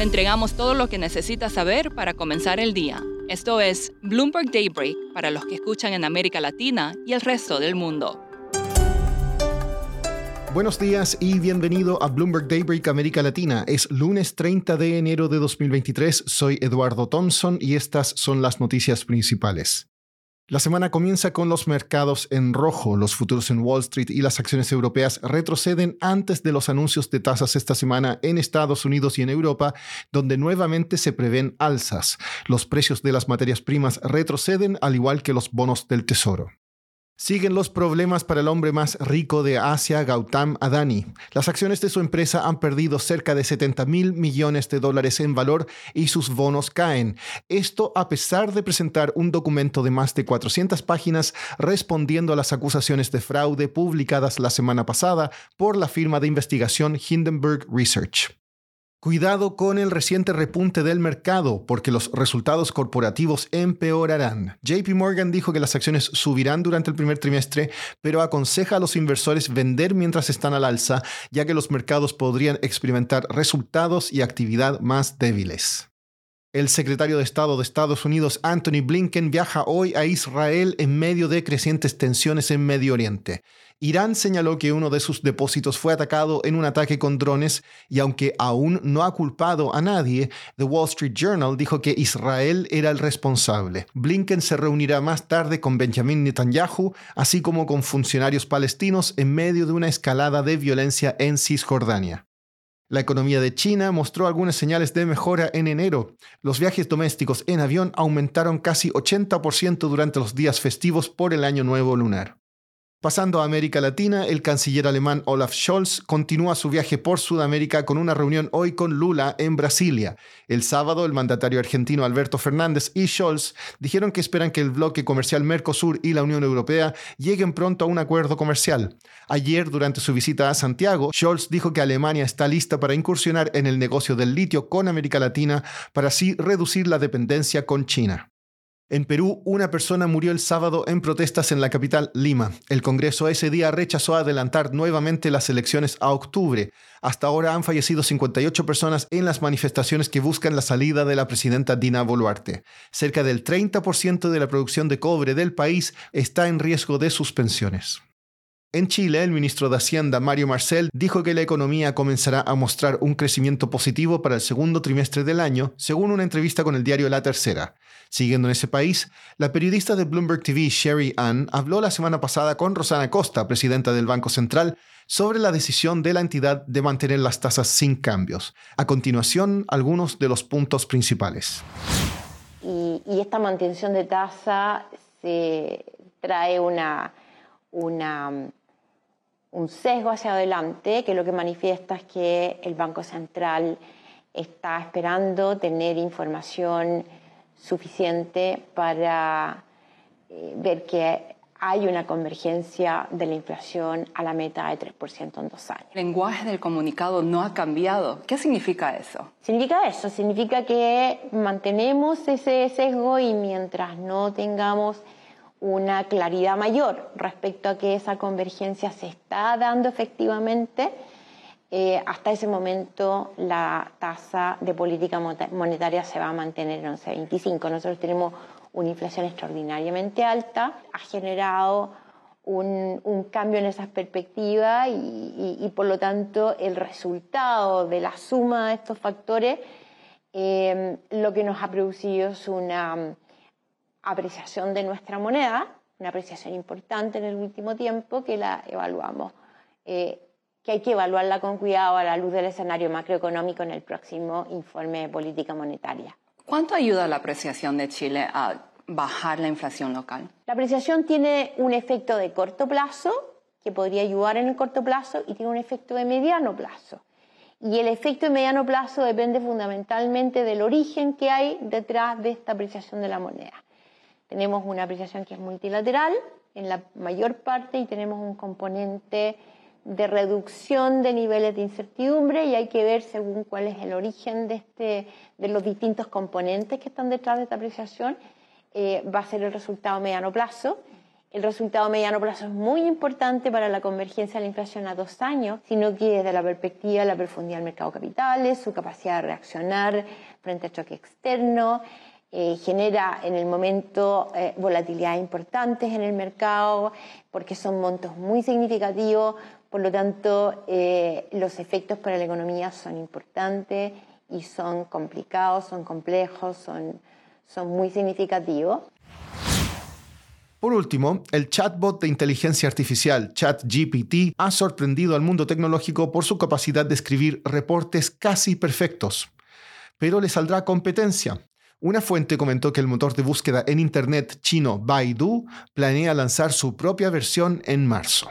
Le entregamos todo lo que necesita saber para comenzar el día. Esto es Bloomberg Daybreak para los que escuchan en América Latina y el resto del mundo. Buenos días y bienvenido a Bloomberg Daybreak América Latina. Es lunes 30 de enero de 2023. Soy Eduardo Thompson y estas son las noticias principales. La semana comienza con los mercados en rojo. Los futuros en Wall Street y las acciones europeas retroceden antes de los anuncios de tasas esta semana en Estados Unidos y en Europa, donde nuevamente se prevén alzas. Los precios de las materias primas retroceden al igual que los bonos del Tesoro. Siguen los problemas para el hombre más rico de Asia, Gautam Adani. Las acciones de su empresa han perdido cerca de 70 mil millones de dólares en valor y sus bonos caen. Esto a pesar de presentar un documento de más de 400 páginas respondiendo a las acusaciones de fraude publicadas la semana pasada por la firma de investigación Hindenburg Research. Cuidado con el reciente repunte del mercado, porque los resultados corporativos empeorarán. JP Morgan dijo que las acciones subirán durante el primer trimestre, pero aconseja a los inversores vender mientras están al alza, ya que los mercados podrían experimentar resultados y actividad más débiles. El secretario de Estado de Estados Unidos, Anthony Blinken, viaja hoy a Israel en medio de crecientes tensiones en Medio Oriente. Irán señaló que uno de sus depósitos fue atacado en un ataque con drones y aunque aún no ha culpado a nadie, The Wall Street Journal dijo que Israel era el responsable. Blinken se reunirá más tarde con Benjamin Netanyahu, así como con funcionarios palestinos en medio de una escalada de violencia en Cisjordania. La economía de China mostró algunas señales de mejora en enero. Los viajes domésticos en avión aumentaron casi 80% durante los días festivos por el Año Nuevo Lunar. Pasando a América Latina, el canciller alemán Olaf Scholz continúa su viaje por Sudamérica con una reunión hoy con Lula en Brasilia. El sábado, el mandatario argentino Alberto Fernández y Scholz dijeron que esperan que el bloque comercial Mercosur y la Unión Europea lleguen pronto a un acuerdo comercial. Ayer, durante su visita a Santiago, Scholz dijo que Alemania está lista para incursionar en el negocio del litio con América Latina para así reducir la dependencia con China. En Perú, una persona murió el sábado en protestas en la capital, Lima. El Congreso ese día rechazó adelantar nuevamente las elecciones a octubre. Hasta ahora han fallecido 58 personas en las manifestaciones que buscan la salida de la presidenta Dina Boluarte. Cerca del 30% de la producción de cobre del país está en riesgo de suspensiones. En Chile, el ministro de Hacienda, Mario Marcel, dijo que la economía comenzará a mostrar un crecimiento positivo para el segundo trimestre del año, según una entrevista con el diario La Tercera. Siguiendo en ese país, la periodista de Bloomberg TV, Sherry Ann, habló la semana pasada con Rosana Costa, presidenta del Banco Central, sobre la decisión de la entidad de mantener las tasas sin cambios. A continuación, algunos de los puntos principales. Y, esta mantención de tasa se trae una, una un sesgo hacia adelante que lo que manifiesta es que el Banco Central está esperando tener información suficiente para eh, ver que hay una convergencia de la inflación a la meta de 3% en dos años. El lenguaje del comunicado no ha cambiado. ¿Qué significa eso? Significa eso, significa que mantenemos ese sesgo y mientras no tengamos una claridad mayor respecto a que esa convergencia se está dando efectivamente, eh, hasta ese momento la tasa de política monetaria se va a mantener en 11,25. Nosotros tenemos una inflación extraordinariamente alta, ha generado un, cambio en esas perspectivas y, por lo tanto el resultado de la suma de estos factores eh, lo que nos ha producido es una apreciación de nuestra moneda, una apreciación importante en el último tiempo que la evaluamos, eh, que hay que evaluarla con cuidado a la luz del escenario macroeconómico en el próximo informe de política monetaria. ¿Cuánto ayuda la apreciación de Chile a bajar la inflación local? La apreciación tiene un efecto de corto plazo, que podría ayudar en el corto plazo, y tiene un efecto de mediano plazo. Y el efecto de mediano plazo depende fundamentalmente del origen que hay detrás de esta apreciación de la moneda. Tenemos una apreciación que es multilateral en la mayor parte y tenemos un componente de reducción de niveles de incertidumbre y hay que ver según cuál es el origen de, este, de los distintos componentes que están detrás de esta apreciación, eh, va a ser el resultado a mediano plazo. El resultado mediano plazo es muy importante para la convergencia de la inflación a dos años, sino que desde la perspectiva de la profundidad del mercado de capitales, su capacidad de reaccionar frente a choque externo, eh, genera en el momento eh, volatilidades importantes en el mercado porque son montos muy significativos, por lo tanto eh, los efectos para la economía son importantes y son complicados, son complejos, son, son muy significativos. Por último, el chatbot de inteligencia artificial ChatGPT ha sorprendido al mundo tecnológico por su capacidad de escribir reportes casi perfectos. Pero le saldrá competencia. Una fuente comentó que el motor de búsqueda en Internet chino Baidu planea lanzar su propia versión en marzo.